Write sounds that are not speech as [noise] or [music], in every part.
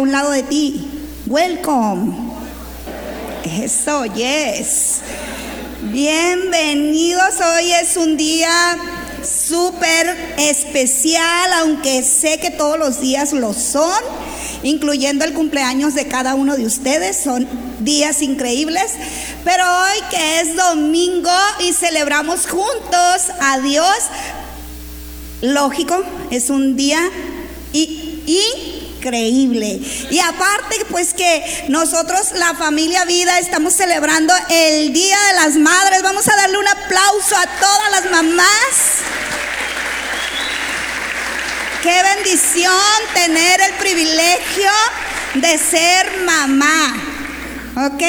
un lado de ti, welcome. Eso, yes. Bienvenidos, hoy es un día súper especial, aunque sé que todos los días lo son, incluyendo el cumpleaños de cada uno de ustedes, son días increíbles, pero hoy que es domingo y celebramos juntos a Dios, lógico, es un día increíble. Y aparte, pues que nosotros, la familia Vida, estamos celebrando el Día de las Madres. Vamos a darle un aplauso a todas las mamás. Qué bendición tener el privilegio de ser mamá. ¿Ok?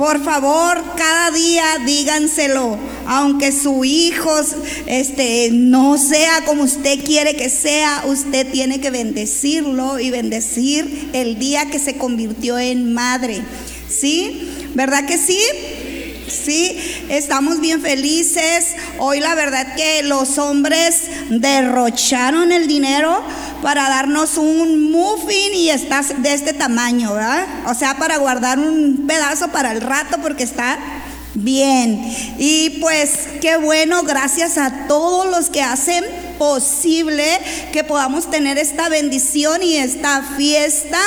Por favor, cada día díganselo, aunque su hijo este, no sea como usted quiere que sea, usted tiene que bendecirlo y bendecir el día que se convirtió en madre. ¿Sí? ¿Verdad que sí? Sí, estamos bien felices. Hoy la verdad que los hombres derrocharon el dinero para darnos un muffin y está de este tamaño, ¿verdad? O sea, para guardar un pedazo para el rato porque está bien. Y pues qué bueno, gracias a todos los que hacen posible que podamos tener esta bendición y esta fiesta.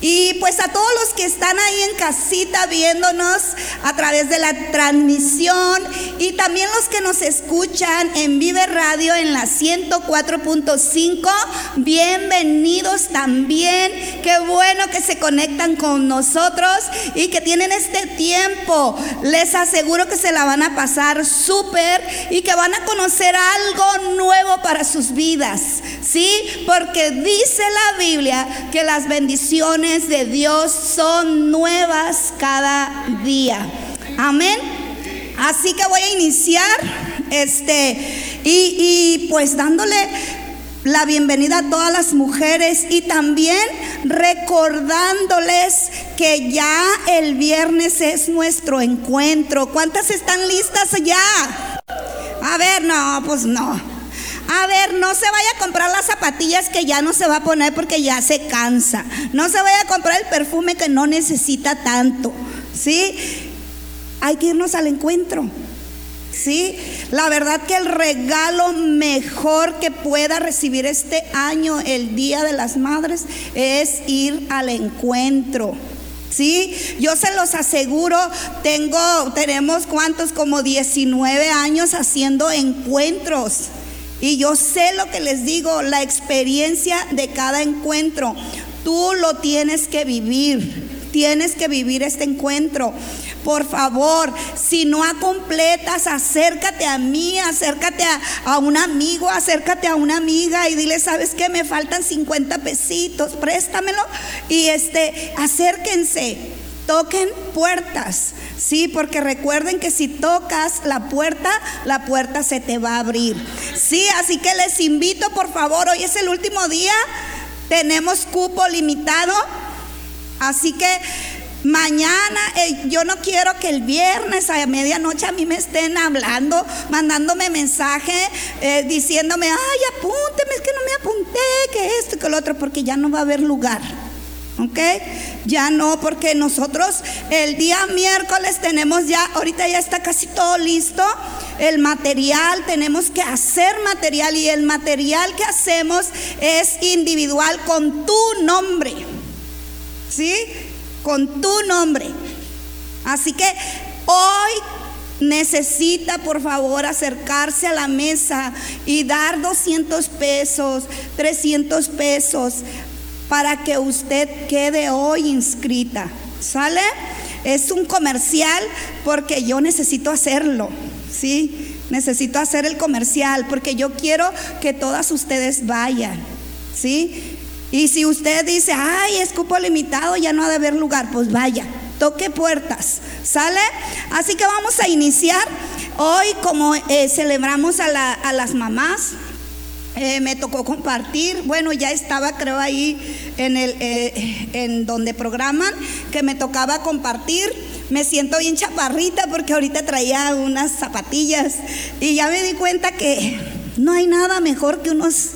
Y pues a todos los que están ahí en casita viéndonos a través de la transmisión y también los que nos escuchan en Vive Radio en la 104.5, bienvenidos también. Qué bueno que se conectan con nosotros y que tienen este tiempo. Les aseguro que se la van a pasar súper y que van a conocer algo nuevo para sus vidas. ¿Sí? Porque dice la Biblia que las bendiciones de Dios son nuevas cada día. Amén. Así que voy a iniciar este y, y pues dándole la bienvenida a todas las mujeres y también recordándoles que ya el viernes es nuestro encuentro. ¿Cuántas están listas ya? A ver, no, pues no. A ver, no se vaya a comprar las zapatillas que ya no se va a poner porque ya se cansa. No se vaya a comprar el perfume que no necesita tanto. ¿Sí? Hay que irnos al encuentro. ¿Sí? La verdad que el regalo mejor que pueda recibir este año, el Día de las Madres, es ir al encuentro. ¿Sí? Yo se los aseguro, tengo, tenemos cuántos, como 19 años haciendo encuentros. Y yo sé lo que les digo, la experiencia de cada encuentro. Tú lo tienes que vivir. Tienes que vivir este encuentro. Por favor, si no completas, acércate a mí, acércate a, a, un amigo, acércate a una amiga y dile, ¿sabes qué? Me faltan 50 pesitos, préstamelo. Y este, acérquense, toquen puertas. Sí, porque recuerden que si tocas la puerta, la puerta se te va a abrir. Sí, así que les invito, por favor, hoy es el último día, tenemos cupo limitado, así que Mañana, eh, yo no quiero que el viernes a medianoche a mí me estén hablando, mandándome mensaje, eh, diciéndome, ay, apúnteme, es que no me apunté, que esto y que lo otro, porque ya no va a haber lugar. ¿Ok? Ya no, porque nosotros el día miércoles tenemos ya, ahorita ya está casi todo listo. El material, tenemos que hacer material y el material que hacemos es individual con tu nombre. ¿Sí? Con tu nombre. Así que hoy necesita por favor acercarse a la mesa y dar 200 pesos, 300 pesos para que usted quede hoy inscrita. ¿Sale? Es un comercial porque yo necesito hacerlo. ¿Sí? Necesito hacer el comercial porque yo quiero que todas ustedes vayan. ¿Sí? Y si usted dice, ay, es cupo limitado, ya no ha de haber lugar, pues vaya, toque puertas. ¿Sale? Así que vamos a iniciar. Hoy, como eh, celebramos a, a las mamás, eh, me tocó compartir, bueno, ya estaba creo ahí en, el, eh, en donde programan, que me tocaba compartir. Me siento bien chaparrita porque ahorita traía unas zapatillas y ya me di cuenta que no hay nada mejor que unos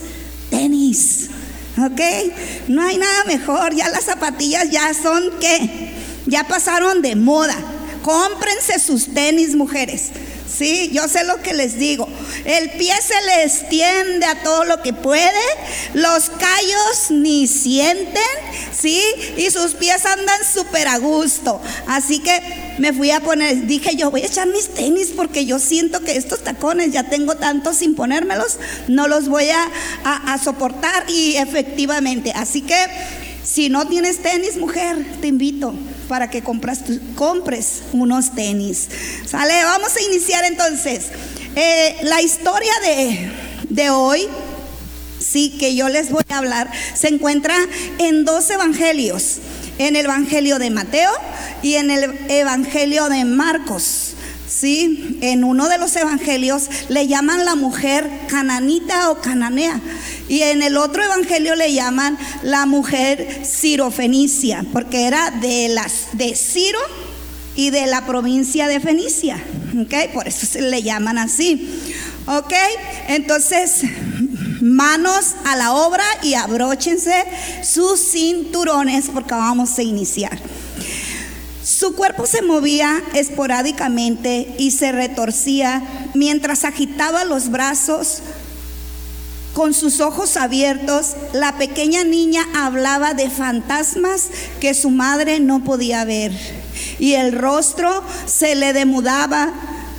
tenis. ¿ok? No hay nada mejor, ya las zapatillas ya son qué, ya pasaron de moda. Cómprense sus tenis, mujeres. Sí, yo sé lo que les digo. El pie se le extiende a todo lo que puede, los callos ni sienten, ¿sí? Y sus pies andan súper a gusto. Así que me fui a poner, dije yo voy a echar mis tenis porque yo siento que estos tacones ya tengo tantos sin ponérmelos, no los voy a, a soportar y efectivamente. Así que si no tienes tenis, mujer, te invito para que compras, compres unos tenis. Sale, vamos a iniciar entonces. Eh, la historia de, de hoy, sí, que yo les voy a hablar, se encuentra en dos evangelios, en el Evangelio de Mateo y en el Evangelio de Marcos. En uno de los evangelios le llaman la mujer cananita o cananea y en el otro evangelio le llaman la mujer cirofenicia, porque era de las de Ciro y de la provincia de Fenicia. ¿Ok? Por eso se le llaman así. ¿Ok? Entonces, manos a la obra y abróchense sus cinturones porque vamos a iniciar. Su cuerpo se movía esporádicamente y se retorcía mientras agitaba los brazos. Con sus ojos abiertos, la pequeña niña hablaba de fantasmas que su madre no podía ver. Y el rostro se le demudaba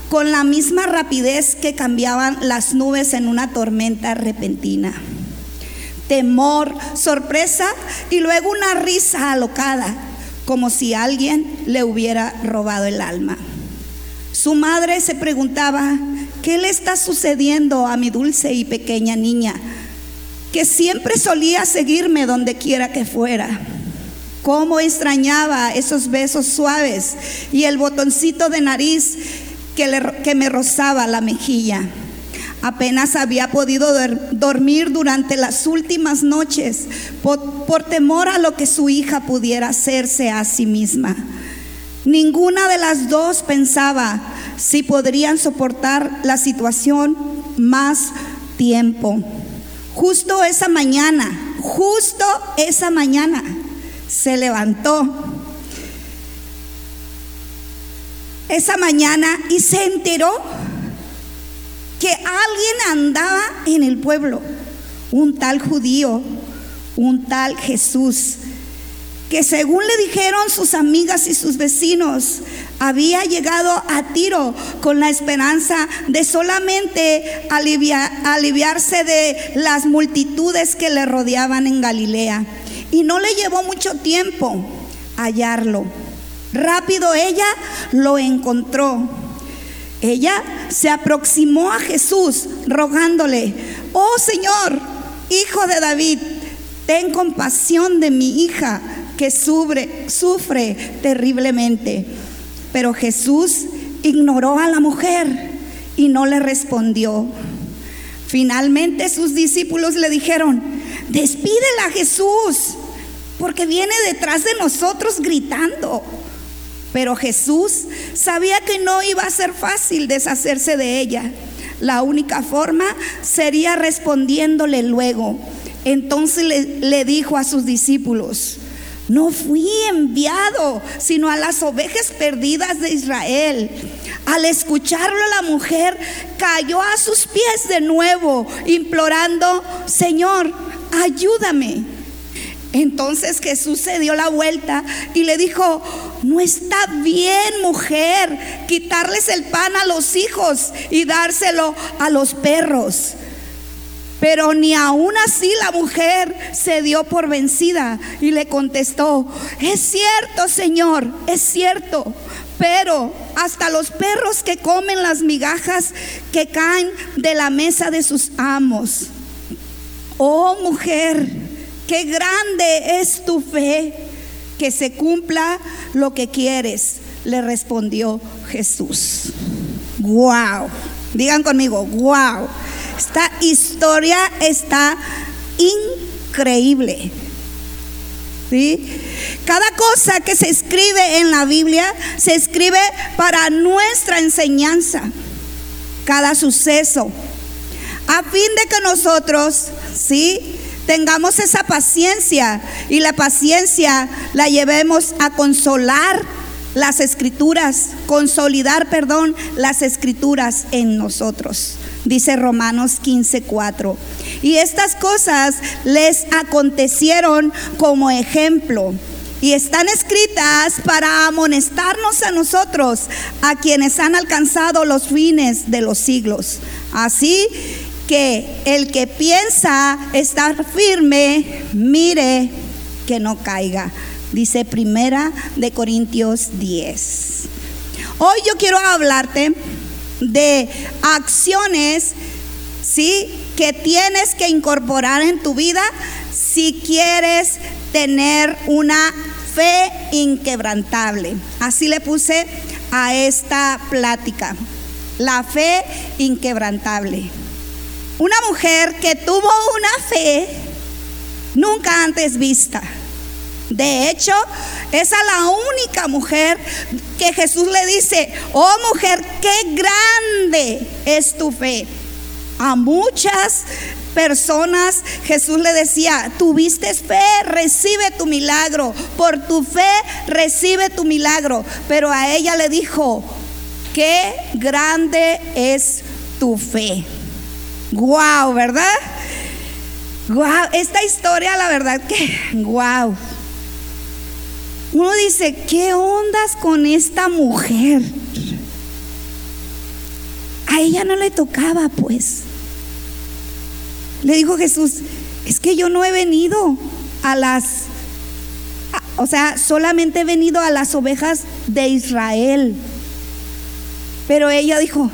con la misma rapidez que cambiaban las nubes en una tormenta repentina. Temor, sorpresa y luego una risa alocada como si alguien le hubiera robado el alma. Su madre se preguntaba, ¿qué le está sucediendo a mi dulce y pequeña niña, que siempre solía seguirme donde quiera que fuera? Cómo extrañaba esos besos suaves y el botoncito de nariz que, que me rozaba la mejilla. Apenas había podido dormir durante las últimas noches por, temor a lo que su hija pudiera hacerse a sí misma. Ninguna de las dos pensaba si podrían soportar la situación más tiempo. Justo esa mañana, justo esa mañana, se levantó. Esa mañana y se enteró que alguien andaba en el pueblo, un tal judío, un tal Jesús, que según le dijeron sus amigas y sus vecinos, había llegado a Tiro con la esperanza de solamente aliviarse de las multitudes que le rodeaban en Galilea. Y no le llevó mucho tiempo hallarlo. Rápido ella lo encontró ella se aproximó a Jesús rogándole, oh Señor, hijo de David, ten compasión de mi hija que sufre, sufre terriblemente. Pero Jesús ignoró a la mujer y no le respondió. Finalmente sus discípulos le dijeron, despídela Jesús, porque viene detrás de nosotros gritando. Pero Jesús sabía que no iba a ser fácil deshacerse de ella. La única forma sería respondiéndole luego. Entonces le, dijo a sus discípulos, no fui enviado, sino a las ovejas perdidas de Israel. Al escucharlo la mujer cayó a sus pies de nuevo, implorando, Señor, ayúdame. Entonces Jesús se dio la vuelta y le dijo, no está bien mujer quitarles el pan a los hijos y dárselo a los perros. Pero ni aún así la mujer se dio por vencida y le contestó, es cierto Señor, es cierto, pero hasta los perros que comen las migajas que caen de la mesa de sus amos. Oh mujer, Qué grande es tu fe, que se cumpla lo que quieres, le respondió Jesús. Wow. Digan conmigo, wow. Esta historia está increíble. ¿Sí? Cada cosa que se escribe en la Biblia se escribe para nuestra enseñanza. Cada suceso. A fin de que nosotros, ¿sí? Tengamos esa paciencia y la paciencia la llevemos a consolar las escrituras, consolidar, perdón, las escrituras en nosotros. Dice Romanos 15:4. Y estas cosas les acontecieron como ejemplo y están escritas para amonestarnos a nosotros, a quienes han alcanzado los fines de los siglos. Así que el que piensa estar firme, mire que no caiga. Dice primera de Corintios 10. Hoy yo quiero hablarte de acciones, ¿sí? Que tienes que incorporar en tu vida si quieres tener una fe inquebrantable. Así le puse a esta plática. La fe inquebrantable. Una mujer que tuvo una fe nunca antes vista. De hecho, es a la única mujer que Jesús le dice, oh mujer, qué grande es tu fe. A muchas personas Jesús le decía, tuviste fe, recibe tu milagro. Por tu fe, recibe tu milagro. Pero a ella le dijo, qué grande es tu fe. Wow, ¿verdad? Wow, esta historia, la verdad que, wow. Uno dice, ¿qué ondas con esta mujer? A ella no le tocaba, pues. Le dijo Jesús, es que yo no he venido a las, o sea, solamente he venido a las ovejas de Israel. Pero ella dijo,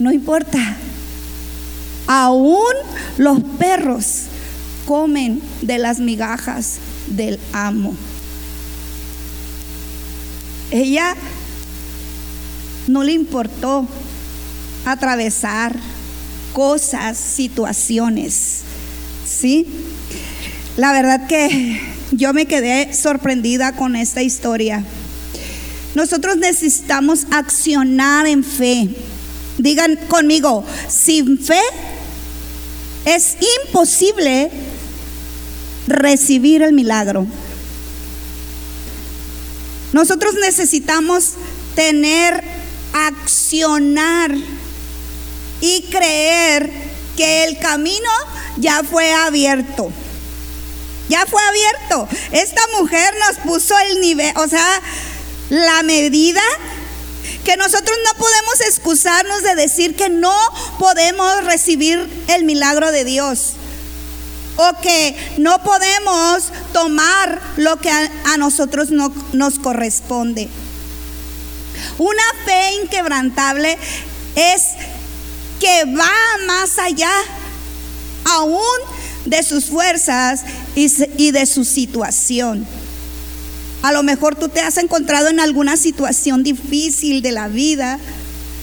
no importa, aún los perros comen de las migajas del amo. Ella no le importó atravesar cosas, situaciones. ¿Sí? La verdad que yo me quedé sorprendida con esta historia. Nosotros necesitamos accionar en fe. Digan conmigo, sin fe es imposible recibir el milagro. Nosotros necesitamos tener, accionar y creer que el camino ya fue abierto. Ya fue abierto. Esta mujer nos puso el nivel, o sea, la medida que nosotros no podemos excusarnos de decir que no podemos recibir el milagro de Dios o que no podemos tomar lo que a, nosotros no, nos corresponde. Una fe inquebrantable es que va más allá aún de sus fuerzas y, de su situación. A lo mejor tú te has encontrado en alguna situación difícil de la vida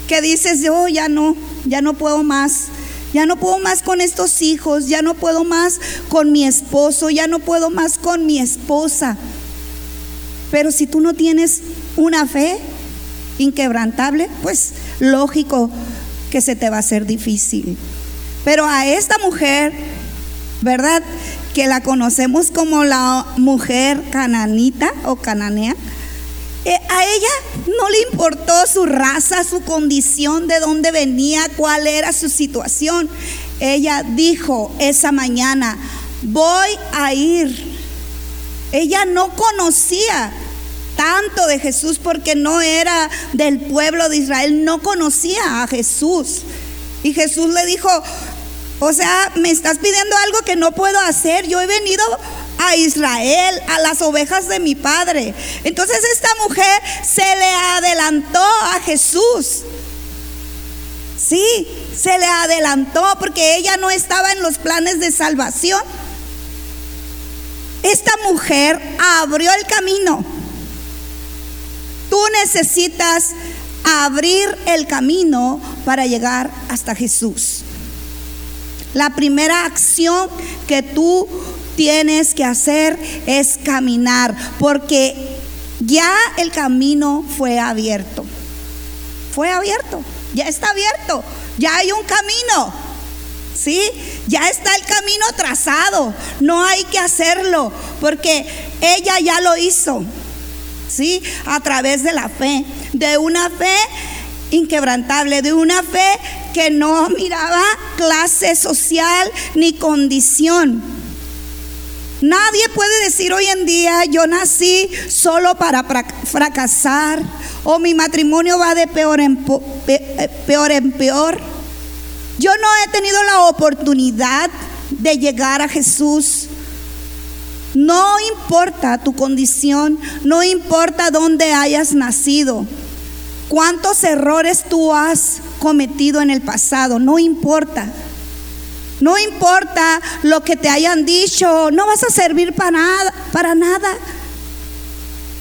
que dices, yo ya no, ya no puedo más. Ya no puedo más con estos hijos, ya no puedo más con mi esposo, ya no puedo más con mi esposa. Pero si tú no tienes una fe inquebrantable, pues lógico que se te va a hacer difícil. Pero a esta mujer, ¿verdad? Que la conocemos como la mujer cananita o cananea, eh, a ella no le importó su raza, su condición, de dónde venía, cuál era su situación. Ella dijo esa mañana, voy a ir. Ella no conocía tanto de Jesús porque no era del pueblo de Israel, no conocía a Jesús. Y Jesús le dijo, o sea, me estás pidiendo algo que no puedo hacer. Yo he venido a Israel, a las ovejas de mi padre. Entonces esta mujer se le adelantó a Jesús. Sí, se le adelantó porque ella no estaba en los planes de salvación. Esta mujer abrió el camino. Tú necesitas abrir el camino para llegar hasta Jesús. La primera acción que tú tienes que hacer es caminar, porque ya el camino fue abierto. Fue abierto, ya está abierto, ya hay un camino. ¿sí? Ya está el camino trazado, no hay que hacerlo, porque ella ya lo hizo, ¿sí? A través de la fe, de una fe inquebrantable, de una fe que no miraba clase social ni condición. Nadie puede decir hoy en día, yo nací solo para fracasar o mi matrimonio va de peor en, eh, peor, en peor. Yo no he tenido la oportunidad de llegar a Jesús. No importa tu condición, no importa dónde hayas nacido, cuántos errores tú has cometido en el pasado, no importa. No importa lo que te hayan dicho, no vas a servir para nada, para nada.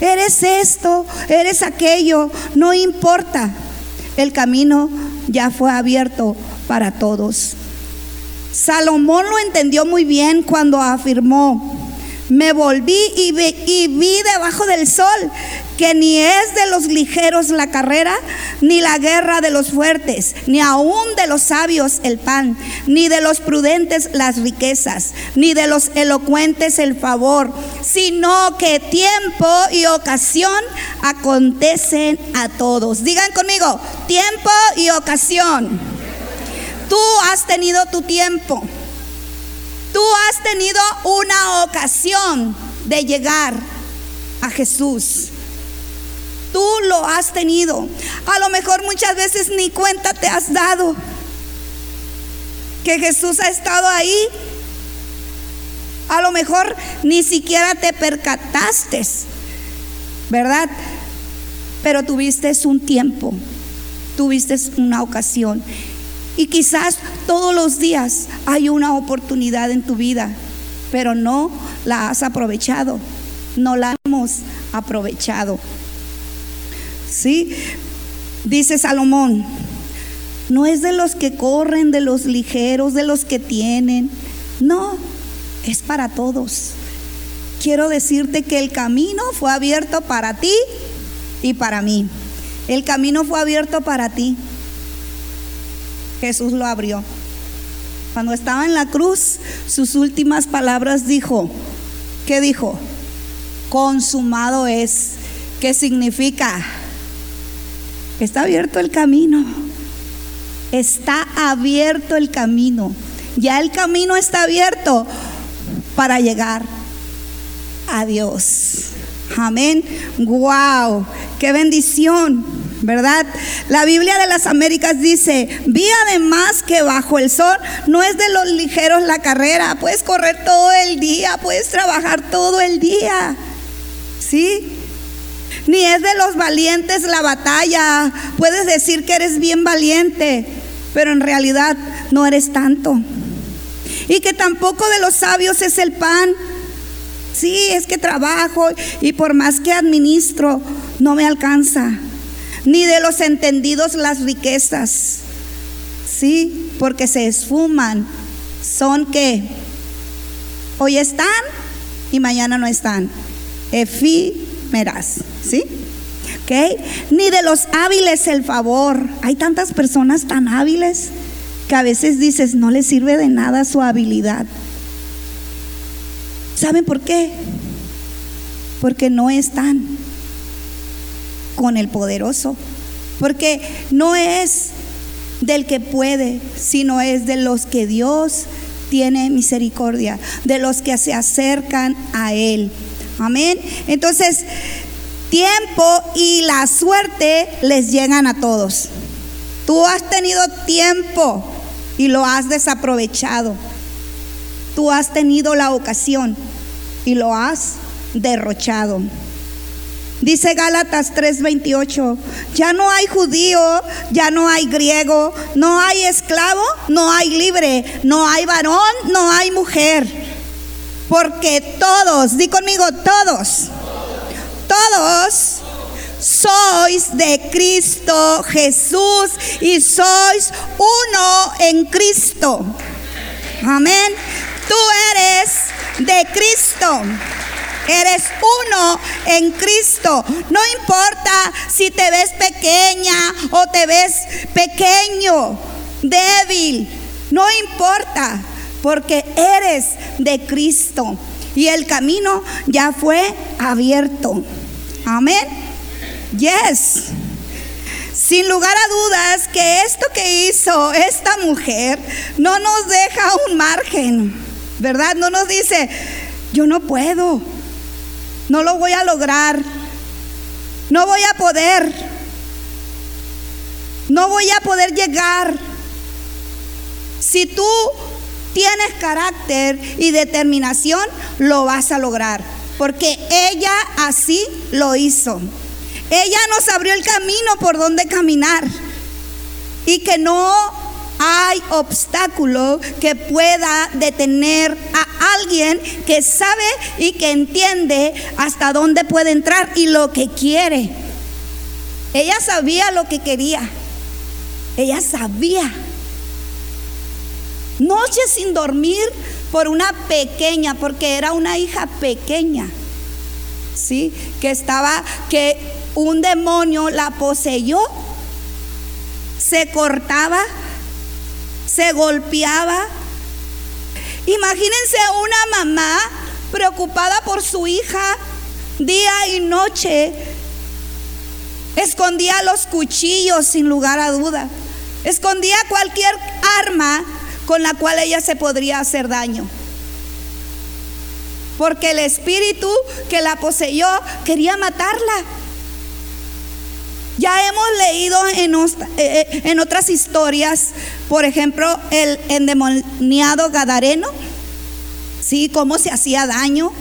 Eres esto, eres aquello, no importa. El camino ya fue abierto para todos. Salomón lo entendió muy bien cuando afirmó, me volví y vi, debajo del sol que ni es de los ligeros la carrera, ni la guerra de los fuertes, ni aún de los sabios el pan, ni de los prudentes las riquezas, ni de los elocuentes el favor, sino que tiempo y ocasión acontecen a todos. Digan conmigo, tiempo y ocasión. Tú has tenido tu tiempo. Tú has tenido una ocasión de llegar a Jesús. Tú lo has tenido. A lo mejor muchas veces ni cuenta te has dado que Jesús ha estado ahí. A lo mejor ni siquiera te percataste, ¿verdad? Pero tuviste un tiempo, tuviste una ocasión. Y quizás todos los días hay una oportunidad en tu vida, pero no la has aprovechado, no la hemos aprovechado. ¿Sí? Dice Salomón, no es de los que corren, de los ligeros, de los que tienen, no, es para todos. Quiero decirte que el camino fue abierto para ti y para mí. El camino fue abierto para ti. Jesús lo abrió. Cuando estaba en la cruz, sus últimas palabras dijo, ¿qué dijo? Consumado es. ¿Qué significa? Está abierto el camino. Está abierto el camino. Ya el camino está abierto para llegar a Dios. Amén. Wow, qué bendición. ¿Verdad? La Biblia de las Américas dice, vi además que bajo el sol no es de los ligeros la carrera, puedes correr todo el día, puedes trabajar todo el día, ¿sí? Ni es de los valientes la batalla, puedes decir que eres bien valiente, pero en realidad no eres tanto. Y que tampoco de los sabios es el pan. Sí, es que trabajo y por más que administro, no me alcanza ni de los entendidos las riquezas. Sí, porque se esfuman. Son que hoy están y mañana no están. Efímeras, ¿sí? ¿Ok? Ni de los hábiles el favor. Hay tantas personas tan hábiles que a veces dices, no les sirve de nada su habilidad. ¿Saben por qué? Porque no están con el poderoso. Porque no es del que puede, sino es de los que Dios tiene misericordia, de los que se acercan a Él. Amén. Entonces, tiempo y la suerte les llegan a todos. Tú has tenido tiempo y lo has desaprovechado. Tú has tenido la ocasión y lo has derrochado. Dice Gálatas 3:28, ya no hay judío, ya no hay griego, no hay esclavo, no hay libre, no hay varón, no hay mujer. Porque todos, di conmigo, todos, todos sois de Cristo Jesús y sois uno en Cristo. Amén. Tú eres de Cristo. Eres uno en Cristo. No importa si te ves pequeña o te ves pequeño, débil. No importa, porque eres de Cristo y el camino ya fue abierto. Amén. Yes. Sin lugar a dudas que esto que hizo esta mujer no nos deja un margen, ¿verdad? No nos dice, yo no puedo, no lo voy a lograr, no voy a poder, no voy a poder llegar. Si tú tienes carácter y determinación, lo vas a lograr, porque ella así lo hizo. Ella nos abrió el camino por donde caminar y que no hay obstáculo que pueda detener a alguien que sabe y que entiende hasta dónde puede entrar y lo que quiere. Ella sabía lo que quería. Ella sabía. Noches sin dormir por una pequeña, porque era una hija pequeña. ¿Sí? Que estaba, que un demonio la poseyó, se cortaba, se golpeaba. Imagínense una mamá preocupada por su hija día y noche. Escondía los cuchillos sin lugar a duda. Escondía cualquier arma con la cual ella se podría hacer daño. Porque el espíritu que la poseyó quería matarla. Ya hemos leído en, eh, eh, en otras historias, por ejemplo, el endemoniado Gadareno, ¿sí? Cómo se hacía daño,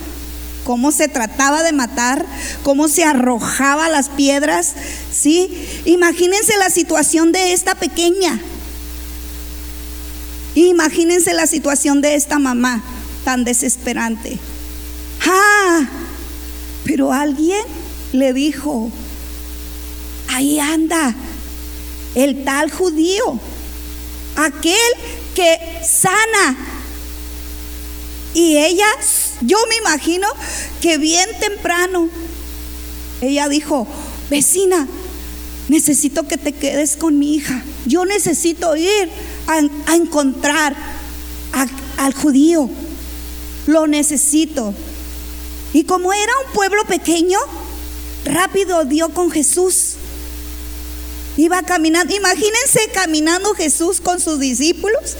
cómo se trataba de matar, cómo se arrojaba las piedras, ¿sí? Imagínense la situación de esta pequeña. Imagínense la situación de esta mamá tan desesperante. Ah, pero alguien le dijo, ahí anda el tal judío, aquel que sana. Y ella, yo me imagino que bien temprano, ella dijo, vecina, necesito que te quedes con mi hija. Yo necesito ir a, encontrar al judío. Lo necesito. Y como era un pueblo pequeño, rápido dio con Jesús. Iba caminando, imagínense caminando Jesús con sus discípulos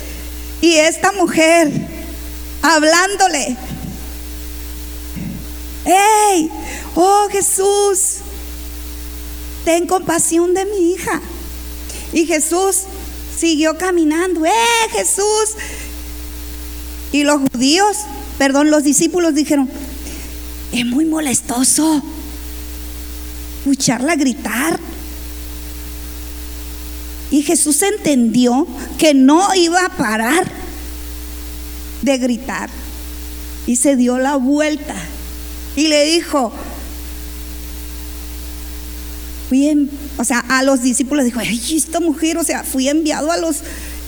y esta mujer hablándole. ¡Ey! ¡Oh Jesús! Ten compasión de mi hija. Y Jesús siguió caminando. ¡Eh Jesús! Y los judíos, perdón, los discípulos dijeron, es muy molestoso escucharla gritar. Y Jesús entendió que no iba a parar de gritar. Y se dio la vuelta y le dijo, fui o sea, a los discípulos dijo, ay, esta mujer, o sea, fui enviado a los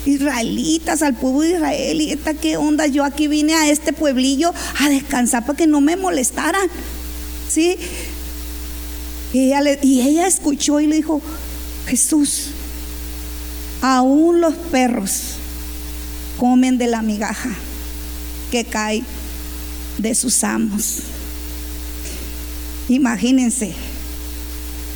israelitas, al pueblo de Israel, y esta qué onda, yo aquí vine a este pueblillo a descansar para que no me molestaran, ¿sí? Y ella escuchó y le dijo, Jesús, Aún los perros comen de la migaja que cae de sus amos. Imagínense.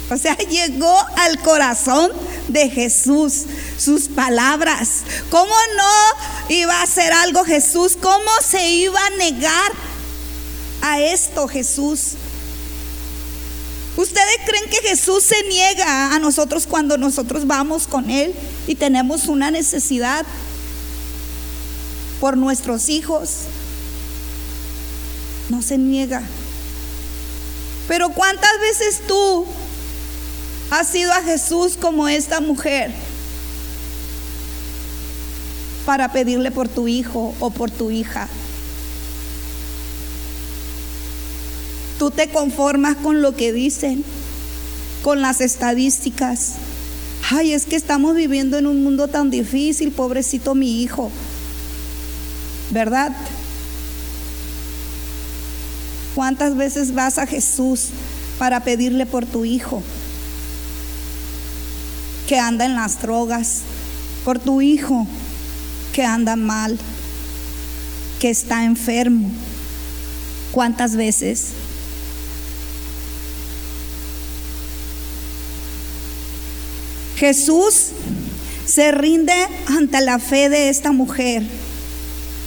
O sea, [laughs] llegó al corazón de Jesús sus palabras. ¿Cómo no iba a hacer algo Jesús? ¿Cómo se iba a negar a esto Jesús? ¿Ustedes creen que Jesús se niega a nosotros cuando nosotros vamos con Él y tenemos una necesidad por nuestros hijos? No se niega. Pero ¿cuántas veces tú has ido a Jesús como esta mujer para pedirle por tu hijo o por tu hija? Tú te conformas con lo que dicen, con las estadísticas. Ay, es que estamos viviendo en un mundo tan difícil, pobrecito mi hijo. ¿Verdad? ¿Cuántas veces vas a Jesús para pedirle por tu hijo que anda en las drogas? Por tu hijo que anda mal, que está enfermo. ¿Cuántas veces? Jesús se rinde ante la fe de esta mujer,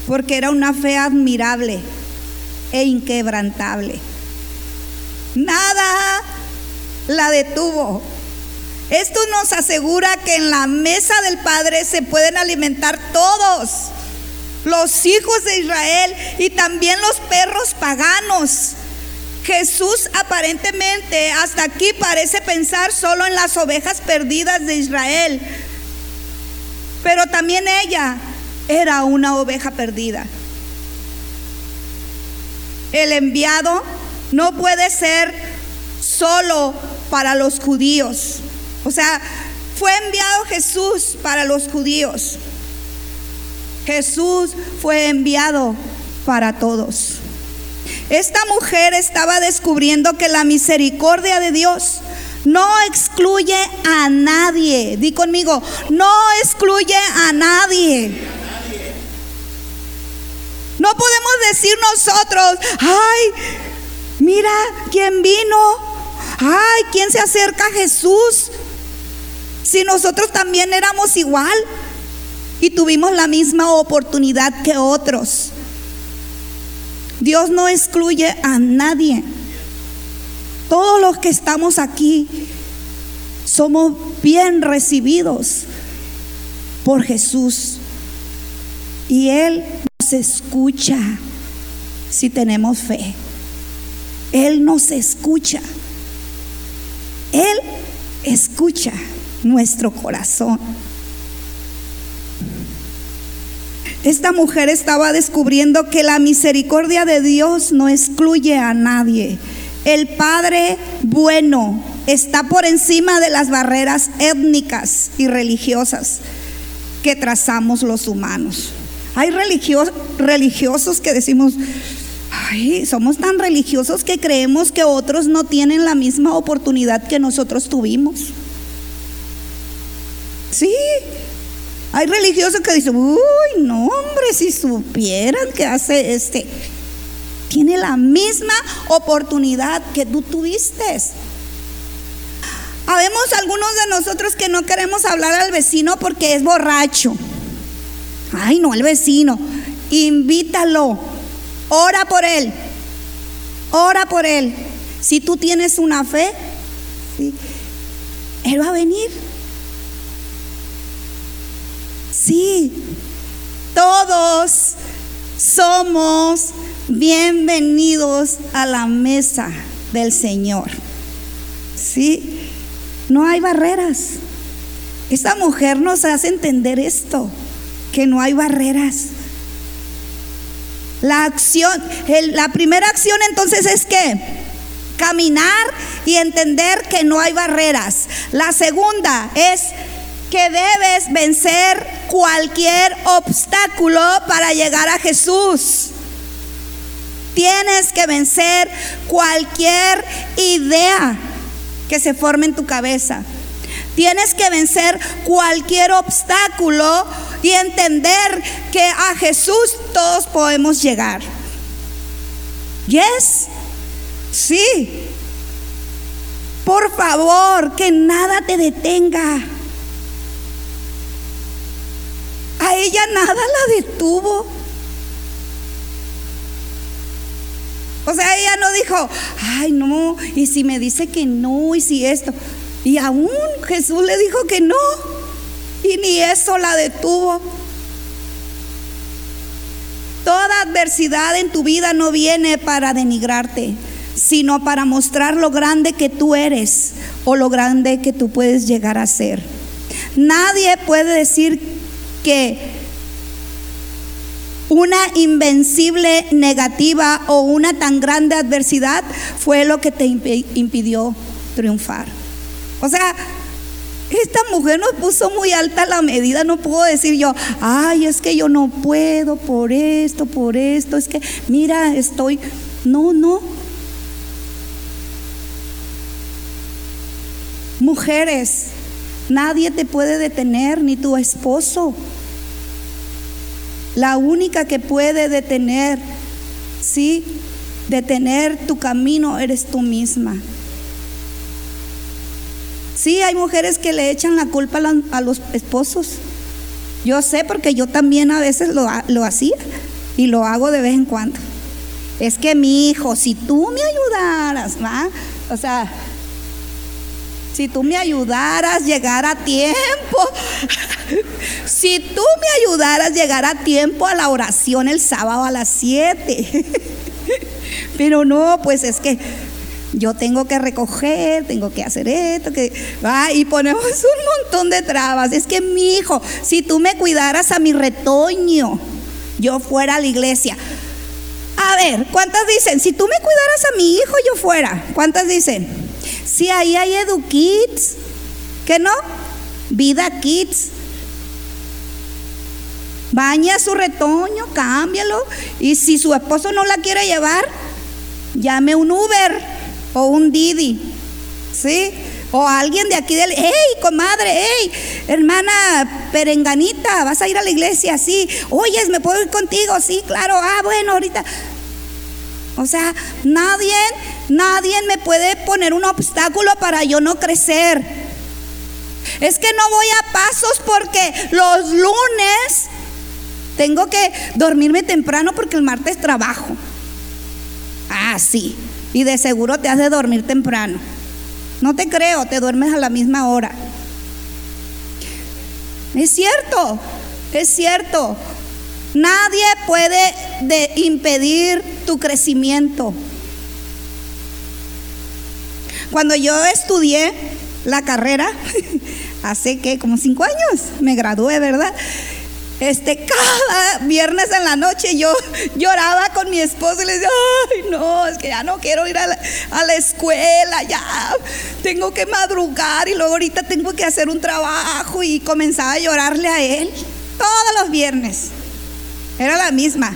porque era una fe admirable e inquebrantable. Nada la detuvo. Esto nos asegura que en la mesa del Padre se pueden alimentar todos, los hijos de Israel y también los perros paganos. Jesús aparentemente hasta aquí parece pensar solo en las ovejas perdidas de Israel, pero también ella era una oveja perdida. El enviado no puede ser solo para los judíos. O sea, fue enviado Jesús para los judíos. Jesús fue enviado para todos. Esta mujer estaba descubriendo que la misericordia de Dios no excluye a nadie. Di conmigo, no excluye a nadie. No podemos decir nosotros, ay, mira quién vino, ay, quién se acerca a Jesús. Si nosotros también éramos igual y tuvimos la misma oportunidad que otros. Dios no excluye a nadie. Todos los que estamos aquí somos bien recibidos por Jesús. Y Él nos escucha si tenemos fe. Él nos escucha. Él escucha nuestro corazón. Esta mujer estaba descubriendo que la misericordia de Dios no excluye a nadie. El Padre bueno está por encima de las barreras étnicas y religiosas que trazamos los humanos. Hay religiosos que decimos, ay, somos tan religiosos que creemos que otros no tienen la misma oportunidad que nosotros tuvimos. Sí, hay religiosos que dicen, uy, no, hombre, si supieran que hace este, tiene la misma oportunidad que tú tuviste. Habemos algunos de nosotros que no queremos hablar al vecino porque es borracho. Ay, no, el vecino. Invítalo. Ora por él. Ora por él. Si tú tienes una fe, él va a venir. Sí, todos somos bienvenidos a la mesa del Señor. Sí, no hay barreras. Esta mujer nos hace entender esto, que no hay barreras. La acción, la primera acción entonces es que caminar y entender que no hay barreras. La segunda es que debes vencer cualquier obstáculo para llegar a Jesús. Tienes que vencer cualquier idea que se forme en tu cabeza. Tienes que vencer cualquier obstáculo y entender que a Jesús todos podemos llegar. Yes. Sí. Por favor, que nada te detenga. A ella nada la detuvo. O sea, ella no dijo, ay no, y si me dice que no, y si esto. Y aún Jesús le dijo que no. Y ni eso la detuvo. Toda adversidad en tu vida no viene para denigrarte, sino para mostrar lo grande que tú eres o lo grande que tú puedes llegar a ser. Nadie puede decir que una invencible negativa o una tan grande adversidad fue lo que te impidió triunfar. O sea, esta mujer nos puso muy alta la medida, no puedo decir yo, ay, es que yo no puedo por esto, por esto, es que, mira, estoy, no, no. Mujeres, nadie te puede detener, ni tu esposo. La única que puede detener, ¿sí? Detener tu camino eres tú misma. Sí, hay mujeres que le echan la culpa a los esposos. Yo sé porque yo también a veces lo, hacía y lo hago de vez en cuando. Es que mi hijo, si tú me ayudaras, ¿va? O sea, si tú me ayudaras a llegar a tiempo, [laughs] si tú me ayudaras a llegar a tiempo a la oración el sábado a las 7. [laughs] Pero no, pues es que yo tengo que recoger, tengo que hacer esto, que y ponemos un montón de trabas. Es que mi hijo, si tú me cuidaras a mi retoño, yo fuera a la iglesia. A ver, ¿cuántas dicen? Si tú me cuidaras a mi hijo, yo fuera. ¿Cuántas dicen? Si ahí hay EduKids, ¿qué no? Vida Kids. Baña su retoño, cámbialo. Y si su esposo no la quiere llevar, llame un Uber o un Didi. ¿Sí? O alguien de aquí del, hey, comadre, hey, hermana perenganita, vas a ir a la iglesia, sí. Oyes, ¿me puedo ir contigo? Sí, claro. Ah, bueno, ahorita. O sea, nadie, nadie me puede poner un obstáculo para yo no crecer. Es que no voy a pasos porque los lunes tengo que dormirme temprano porque el martes trabajo. Ah, sí. Y de seguro te has de dormir temprano. No te creo, te duermes a la misma hora. Es cierto, es cierto. Nadie puede impedir tu crecimiento. Cuando yo estudié la carrera, [laughs] hace que como cinco años, me gradué, ¿verdad? Este, cada viernes en la noche yo [laughs] lloraba con mi esposo y le decía, ay, no, es que ya no quiero ir a la, escuela, ya tengo que madrugar y luego ahorita tengo que hacer un trabajo y comenzaba a llorarle a él todos los viernes. Era la misma.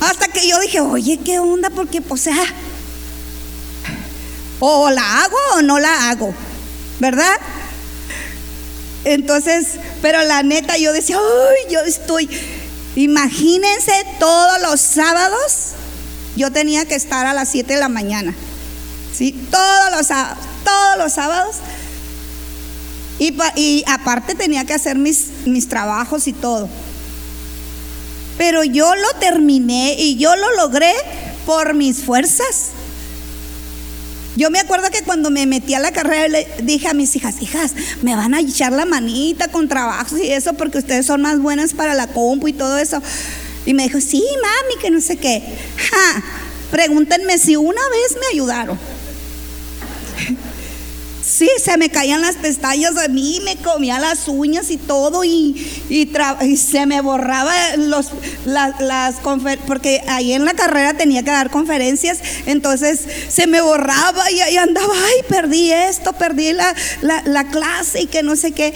Hasta que yo dije, oye, ¿qué onda? Porque, pues, sea, o la hago o no la hago, ¿verdad? Entonces, pero la neta yo decía, ay, yo estoy, imagínense todos los sábados, yo tenía que estar a las 7 de la mañana, ¿sí? Todos los sábados, todos los sábados. Y, y aparte tenía que hacer mis, mis trabajos y todo. Pero yo lo terminé y yo lo logré por mis fuerzas. Yo me acuerdo que cuando me metí a la carrera dije a mis hijas, hijas, me van a echar la manita con trabajos y eso porque ustedes son más buenas para la compu y todo eso. Y me dijo, sí, mami, que no sé qué. pregúntenme si una vez me ayudaron. Sí, se me caían las pestañas a mí, me comía las uñas y todo y, se me borraba los, las conferencias, porque ahí en la carrera tenía que dar conferencias, entonces se me borraba y ahí andaba, ay, perdí esto, perdí la, la clase y que no sé qué.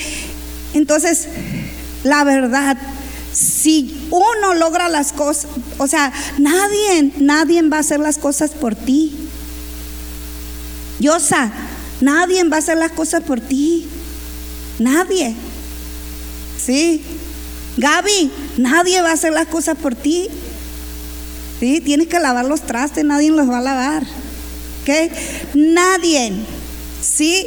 Entonces, la verdad, si uno logra las cosas, o sea, nadie, nadie va a hacer las cosas por ti. Yosa, Nadie va a hacer las cosas por ti. Nadie. Sí. Gaby, nadie va a hacer las cosas por ti. Sí, tienes que lavar los trastes, nadie los va a lavar. ¿Ok? Nadie. Sí.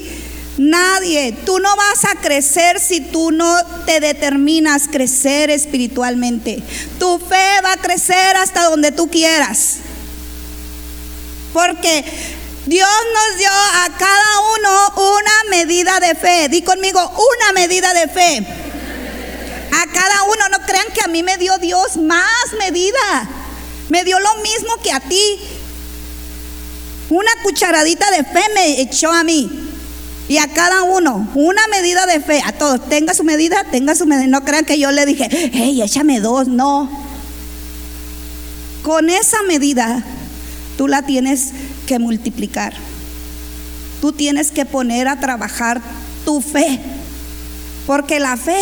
Nadie. Tú no vas a crecer si tú no te determinas crecer espiritualmente. Tu fe va a crecer hasta donde tú quieras. Porque Dios nos dio a cada uno una medida de fe. Di conmigo, una medida de fe. A cada uno, no crean que a mí me dio Dios más medida. Me dio lo mismo que a ti. Una cucharadita de fe me echó a mí. Y a cada uno, una medida de fe. A todos, tenga su medida, tenga su medida. No crean que yo le dije, hey, échame dos. No. Con esa medida, tú la tienes que multiplicar. Tú tienes que poner a trabajar tu fe, porque la fe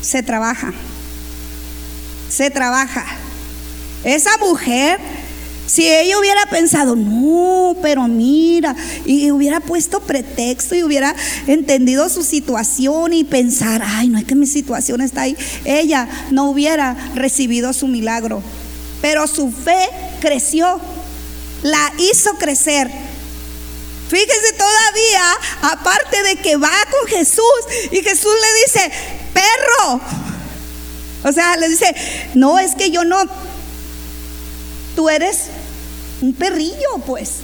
se trabaja, se trabaja. Esa mujer Si ella hubiera pensado, no, pero mira, y hubiera puesto pretexto y hubiera entendido su situación y pensar, ay, no es que mi situación está ahí, ella no hubiera recibido su milagro. Pero su fe creció, la hizo crecer. Fíjese todavía, aparte de que va con Jesús y Jesús le dice, perro. O sea, le dice, no, es que yo no, tú eres un perrillo, pues.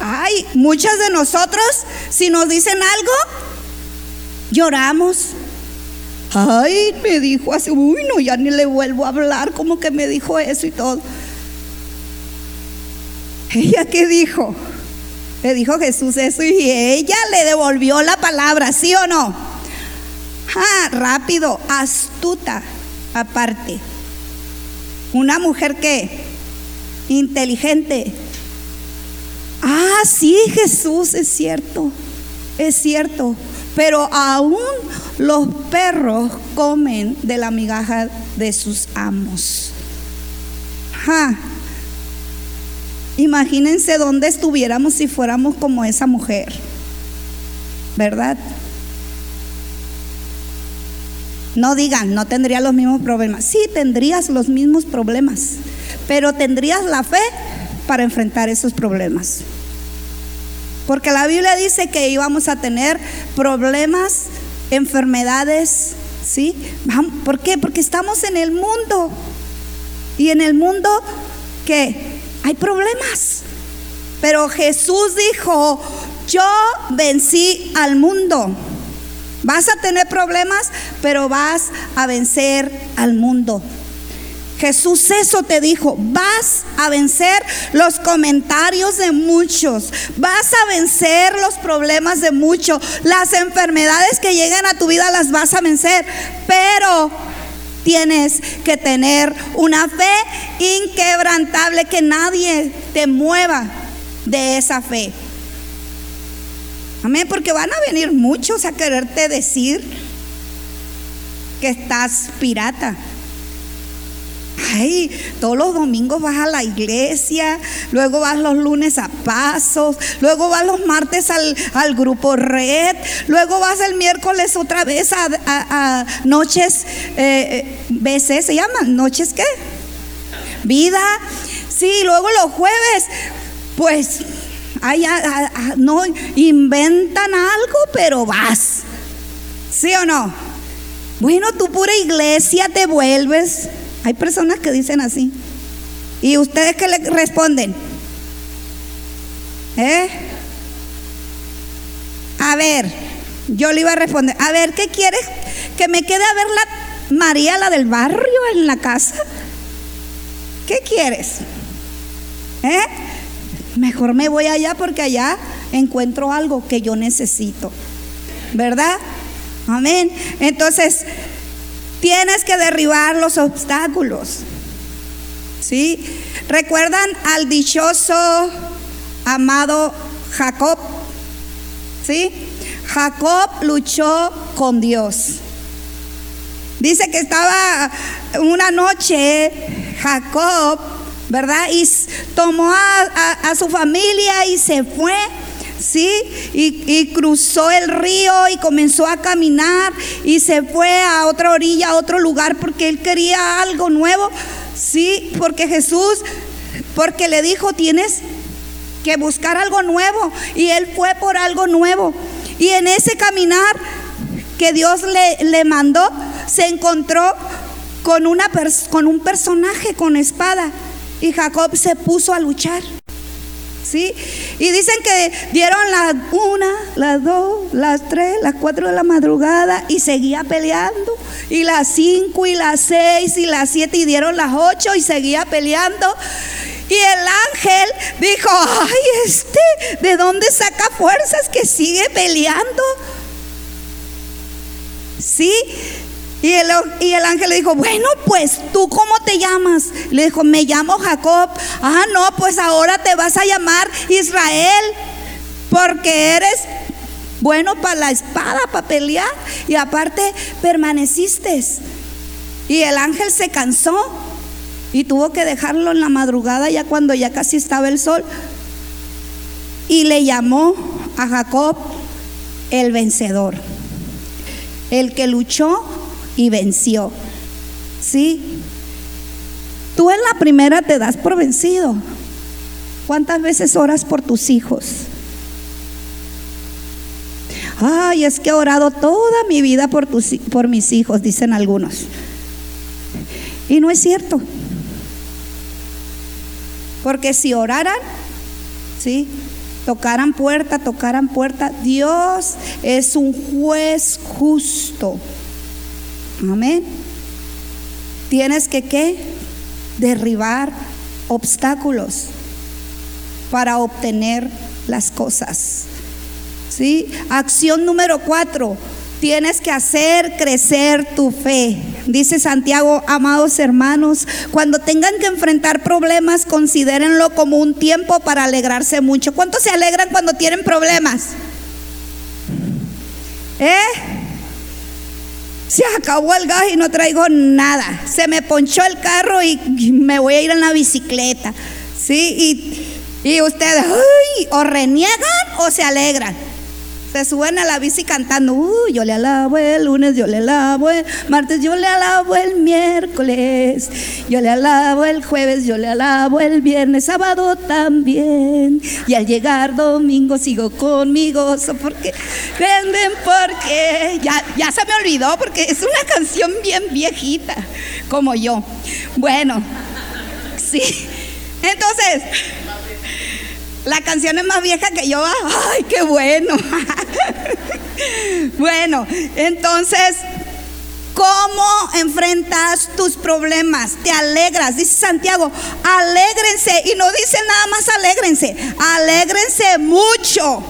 Ay, muchas de nosotros, si nos dicen algo, lloramos. Ay, me dijo así, uy, no, ya ni le vuelvo a hablar, como que me dijo eso y todo. ¿Ella qué dijo? Le dijo Jesús eso y ella le devolvió la palabra, ¿sí o no? Ah, rápido, astuta, aparte. Una mujer que inteligente. Ah, sí, Jesús, es cierto, es cierto. Pero aún los perros comen de la migaja de sus amos. Imagínense dónde estuviéramos si fuéramos como esa mujer, ¿verdad? No digan, no tendría los mismos problemas. Sí, tendrías los mismos problemas, pero tendrías la fe para enfrentar esos problemas. Porque la Biblia dice que íbamos a tener problemas, enfermedades, ¿sí? ¿Por qué? Porque estamos en el mundo. Y en el mundo, ¿qué? Hay problemas. Pero Jesús dijo, yo vencí al mundo. Vas a tener problemas, pero vas a vencer al mundo. Jesús eso te dijo, vas a vencer los comentarios de muchos, vas a vencer los problemas de muchos, las enfermedades que llegan a tu vida las vas a vencer, pero tienes que tener una fe inquebrantable que nadie te mueva de esa fe. Amén, porque van a venir muchos a quererte decir que estás pirata. Ay, todos los domingos vas a la iglesia, luego vas los lunes a pasos, luego vas los martes al, grupo red, luego vas el miércoles otra vez a, noches, eh, veces, ¿se llaman? ¿Noches qué? Vida. Sí, luego los jueves, pues no inventan algo, pero vas. ¿Sí o no? Bueno, tú pura iglesia te vuelves. Hay personas que dicen así. ¿Y ustedes qué le responden? ¿Eh? A ver, yo le iba a responder. A ver, ¿qué quieres? ¿Que me quede a ver la María, la del barrio, en la casa? ¿Qué quieres? ¿Eh? mejor me voy allá porque allá encuentro algo que yo necesito. ¿Verdad? Amén. Entonces, tienes que derribar los obstáculos. ¿Sí? ¿Recuerdan al dichoso amado Jacob? ¿Sí? Jacob luchó con Dios. Dice que estaba una noche Jacob ¿verdad? Y tomó a, su familia y se fue. ¿Sí? Y, cruzó el río y comenzó a caminar y se fue a otra orilla, a otro lugar, porque él quería algo nuevo, ¿sí? Porque Jesús, porque le dijo, tienes que buscar algo nuevo. Y él fue por algo nuevo. Y en ese caminar que Dios le, le mandó, se encontró con, una con un personaje con espada. Y Jacob se puso a luchar. ¿Sí? Y dicen que dieron las una, las dos, las tres, las cuatro de la madrugada y seguía peleando. Y las cinco y las seis y las siete y dieron las ocho y seguía peleando. Y el ángel dijo, ay, este, ¿de dónde saca fuerzas que sigue peleando? Sí, y el, y el, ángel le dijo, bueno, pues tú cómo te llamas? Le dijo, me llamo Jacob. Ah, no, pues ahora te vas a llamar Israel, porque eres bueno para la espada, para pelear, y aparte permaneciste. Y el ángel se cansó y tuvo que dejarlo en la madrugada ya cuando ya casi estaba el sol. Y le llamó a Jacob el vencedor, el que luchó y venció. ¿Sí? Tú en la primera te das por vencido. ¿Cuántas veces oras por tus hijos? Ay, es que he orado toda mi vida por, tus, por mis hijos, dicen algunos. Y no es cierto. Porque si oraran, ¿sí? Tocaran puerta, tocaran puerta, Dios es un juez justo. Amén. Tienes que qué? Derribar obstáculos para obtener las cosas. ¿Sí? Acción número cuatro. Tienes que hacer crecer tu fe. Dice Santiago, amados hermanos, cuando tengan que enfrentar problemas, considérenlo como un tiempo para alegrarse mucho. ¿Cuántos se alegran cuando tienen problemas? ¿Eh? Se acabó el gas y no traigo nada. Se me ponchó el carro y me voy a ir en la bicicleta. ¿Sí? Y, y ustedes, o reniegan o se alegran. Se suben a la bici cantando, uh, yo le alabo el lunes, yo le alabo el martes, yo le alabo el miércoles, yo le alabo el jueves, yo le alabo el viernes, sábado también. Y al llegar domingo sigo con mi gozo porque venden porque ya, ya se me olvidó porque es una canción bien viejita, como yo. Bueno, sí. Entonces, la canción es más vieja que yo. ¡Ay, qué bueno! [laughs] bueno, entonces, ¿cómo enfrentas tus problemas? Te alegras. Dice Santiago, alégrense. Y no dice nada más alégrense. Alégrense mucho.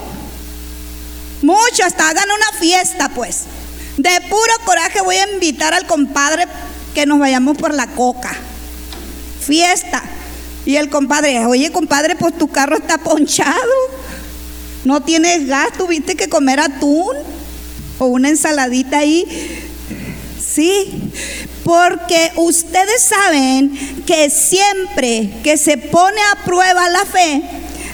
Mucho, hasta hagan una fiesta, pues. De puro coraje voy a invitar al compadre que nos vayamos por la coca. Fiesta. Y el compadre, oye compadre, pues tu carro está ponchado. No tienes gas, tuviste que comer atún o una ensaladita ahí. Sí, porque ustedes saben que siempre que se pone a prueba la fe,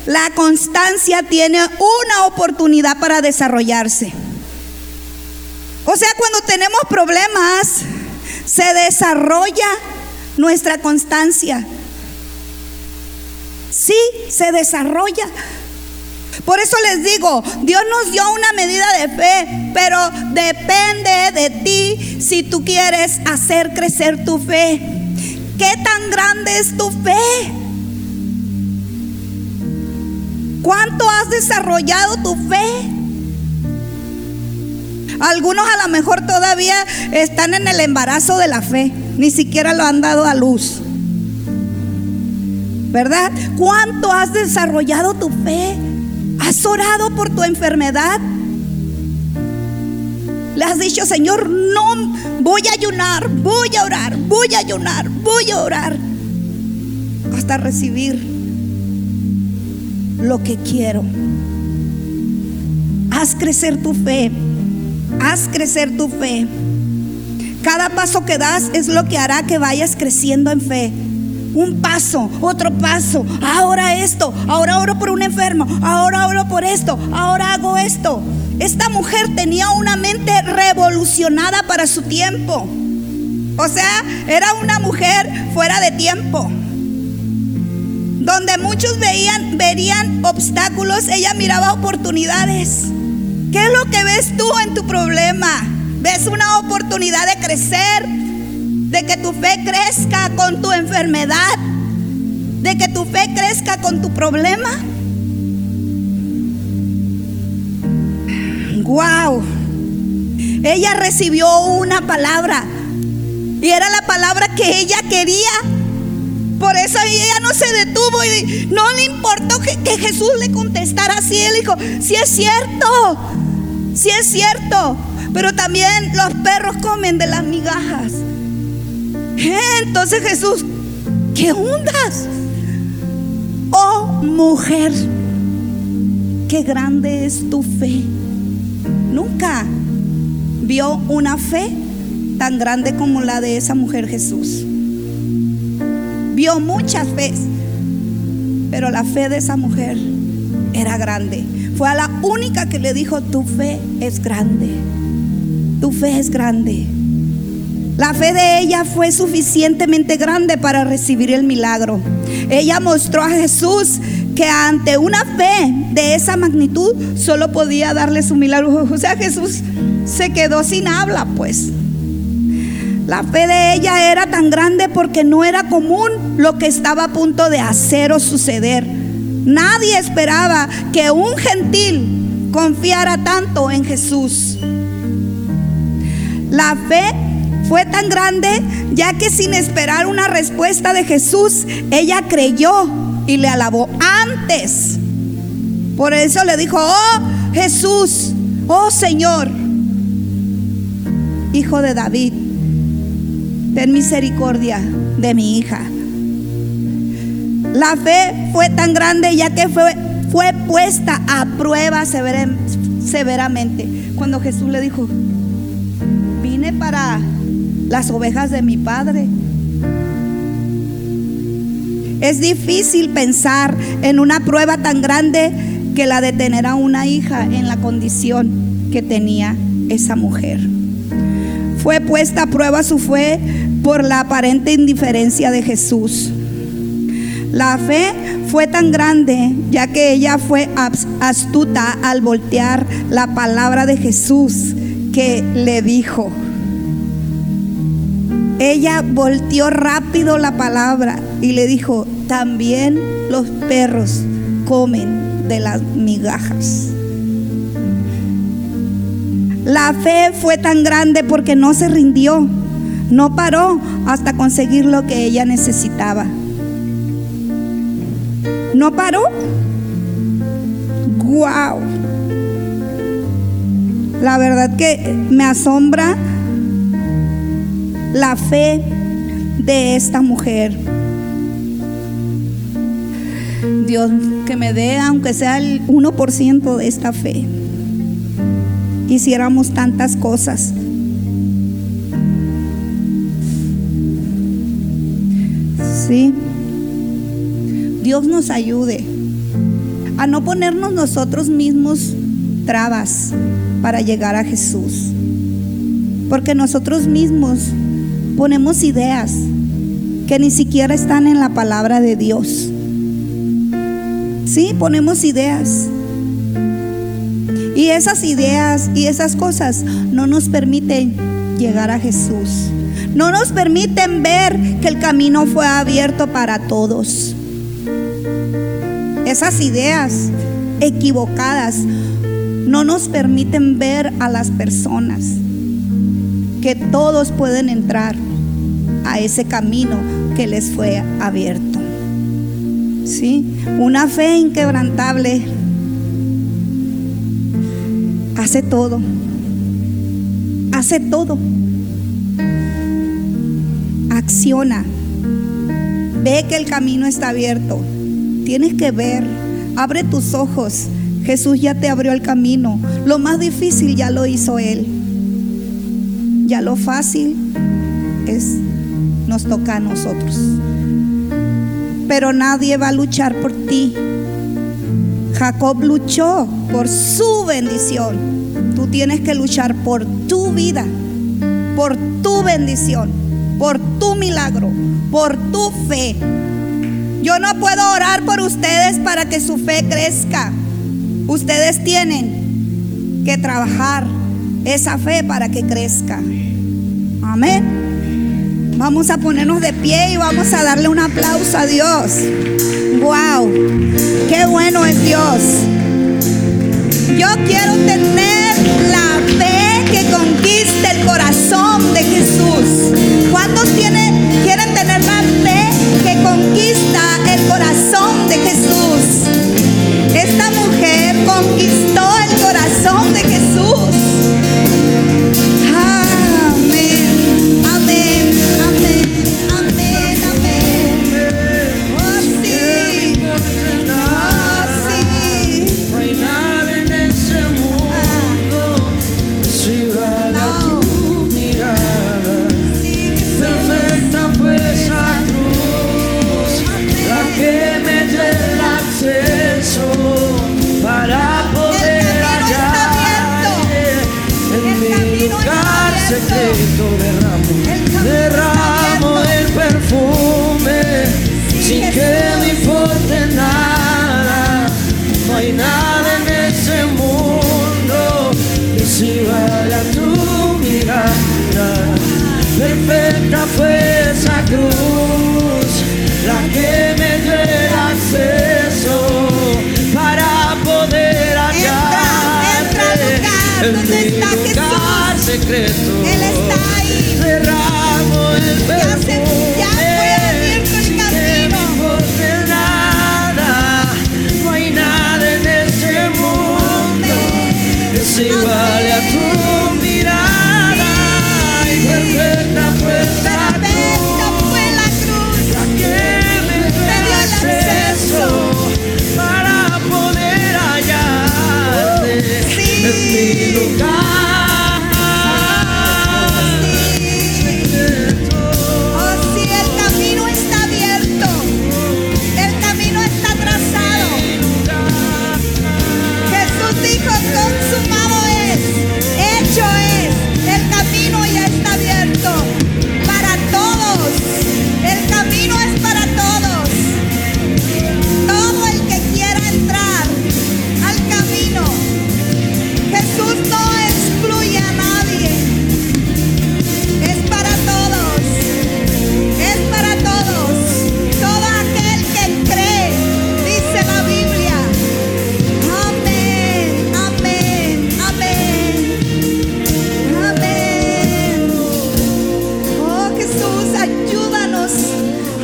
la constancia tiene una oportunidad para desarrollarse. O sea, cuando tenemos problemas, se desarrolla nuestra constancia sí se desarrolla. Por eso les digo, Dios nos dio una medida de fe, pero depende de ti si tú quieres hacer crecer tu fe. ¿Qué tan grande es tu fe? ¿Cuánto has desarrollado tu fe? Algunos a lo mejor todavía están en el embarazo de la fe, ni siquiera lo han dado a luz. ¿Verdad? ¿Cuánto has desarrollado tu fe? ¿Has orado por tu enfermedad? Le has dicho, Señor, no voy a ayunar, voy a orar, voy a ayunar, voy a orar hasta recibir lo que quiero. Haz crecer tu fe, haz crecer tu fe. Cada paso que das es lo que hará que vayas creciendo en fe un paso, otro paso, ahora esto, ahora oro por un enfermo, ahora oro por esto, ahora hago esto. Esta mujer tenía una mente revolucionada para su tiempo. O sea, era una mujer fuera de tiempo. Donde muchos veían, verían obstáculos, ella miraba oportunidades. ¿Qué es lo que ves tú en tu problema? ¿Ves una oportunidad de crecer? De que tu fe crezca con tu enfermedad, de que tu fe crezca con tu problema. Wow. Ella recibió una palabra y era la palabra que ella quería. Por eso ella no se detuvo y no le importó que, Jesús le contestara así. Él dijo, si es cierto, si es cierto. Pero también los perros comen de las migajas. Entonces Jesús, ¿qué hundas? Oh mujer, qué grande es tu fe. Nunca vio una fe tan grande como la de esa mujer Jesús. vio muchas fe, pero la fe de esa mujer era grande. Fue a la única que le dijo, tu fe es grande, tu fe es grande. La fe de ella fue suficientemente grande para recibir el milagro. Ella mostró a Jesús que ante una fe de esa magnitud solo podía darle su milagro. O sea, Jesús se quedó sin habla, pues. La fe de ella era tan grande porque no era común lo que estaba a punto de hacer o suceder. Nadie esperaba que un gentil confiara tanto en Jesús. La fe fue tan grande ya que sin esperar una respuesta de Jesús, ella creyó y le alabó antes. Por eso le dijo, oh Jesús, oh Señor, Hijo de David, ten misericordia de mi hija. La fe fue tan grande ya que fue, fue puesta a prueba severamente. Cuando Jesús le dijo, vine para las ovejas de mi padre. Es difícil pensar en una prueba tan grande que la de tener a una hija en la condición que tenía esa mujer. Fue puesta a prueba su fe por la aparente indiferencia de Jesús. La fe fue tan grande ya que ella fue astuta al voltear la palabra de Jesús que le dijo, ella volteó rápido la palabra y le dijo, también los perros comen de las migajas. La fe fue tan grande porque no se rindió, no paró hasta conseguir lo que ella necesitaba. No paró. Wow. La verdad que me asombra la fe de esta mujer. Dios, que me dé, aunque sea el 1% de esta fe. Hiciéramos tantas cosas. Sí. Dios nos ayude a no ponernos nosotros mismos trabas para llegar a Jesús. Porque nosotros mismos ponemos ideas que ni siquiera están en la palabra de Dios. Sí, ponemos ideas. Y esas ideas y esas cosas no nos permiten llegar a Jesús. No nos permiten ver que el camino fue abierto para todos. Esas ideas equivocadas no nos permiten ver a las personas que todos pueden entrar a ese camino que les fue abierto. ¿Sí? Una fe inquebrantable hace todo. Hace todo. Acciona. Ve que el camino está abierto. Tienes que ver. Abre tus ojos. Jesús ya te abrió el camino. Lo más difícil ya lo hizo Él. Ya lo fácil es nos toca a nosotros. Pero nadie va a luchar por ti. Jacob luchó por su bendición. Tú tienes que luchar por tu vida, por tu bendición, por tu milagro, por tu fe. Yo no puedo orar por ustedes para que su fe crezca. Ustedes tienen que trabajar esa fe para que crezca. Amén. Vamos a ponernos de pie y vamos a darle un aplauso a Dios. ¡Wow! ¡Qué bueno es Dios! Yo quiero tener la fe que conquiste el corazón de Jesús. ¿Cuántos tienen, quieren tener la fe que conquista el corazón de Jesús? Esta mujer conquistó secreto, ¿verdad? secreto. Él está ahí. Derramo el perfume. Ya, ya nada, no hay nada en este mundo que se iguale a tu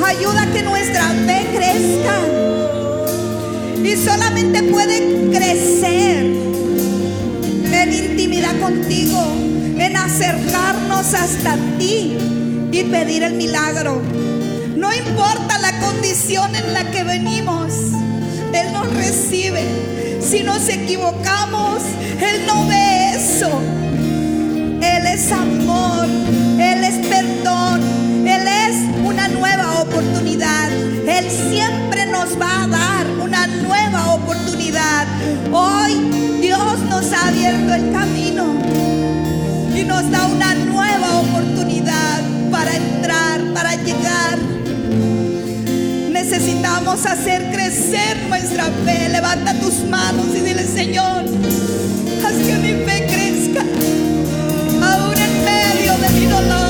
ayuda a que nuestra fe crezca. Y solamente puede crecer en intimidad contigo, en acercarnos hasta ti y pedir el milagro. No importa la condición en la que venimos, Él nos recibe. Si nos equivocamos, Él no ve eso. Él es amor, Él es perdón, Siempre nos va a dar una nueva oportunidad. Hoy Dios nos ha abierto el camino y nos da una nueva oportunidad para entrar, para llegar. Necesitamos hacer crecer nuestra fe. Levanta tus manos y dile, Señor, haz que mi fe crezca, aún en medio de mi dolor.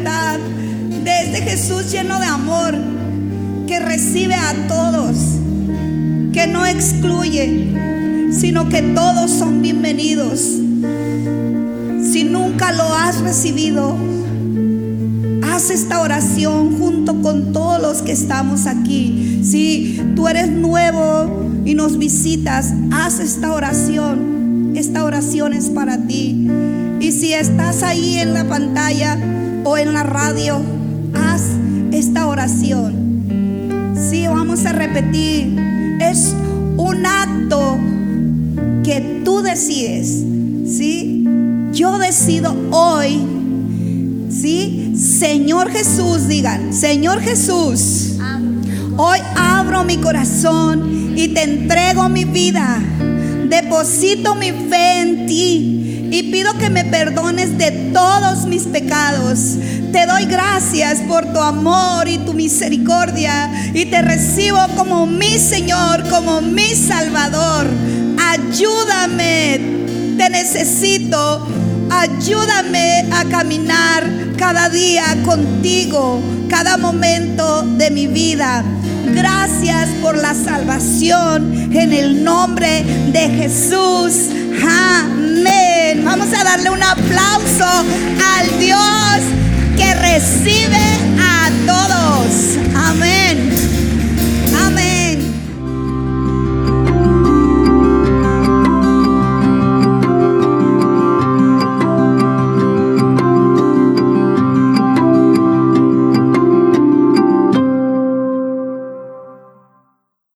Libertad, de este Jesús lleno de amor, que recibe a todos, que no excluye, sino que todos son bienvenidos. Si nunca lo has recibido, haz esta oración junto con todos los que estamos aquí. Si tú eres nuevo y nos visitas, haz esta oración. Esta oración es para ti. Y si estás ahí en la pantalla o en la radio, haz esta oración. Sí, vamos a repetir. Es un acto que tú decides. ¿Sí? Yo decido hoy. ¿Sí? Señor Jesús, digan, Señor Jesús, hoy abro mi corazón y te entrego mi vida. Deposito mi fe en ti y pido que me perdones de todos mis pecados. Te doy gracias por tu amor y tu misericordia y te recibo como mi Señor, como mi Salvador. Ayúdame, te necesito. Ayúdame a caminar cada día contigo, cada momento de mi vida. Gracias por la salvación en el nombre de Jesús. Amén. Vamos a darle un aplauso al Dios que recibe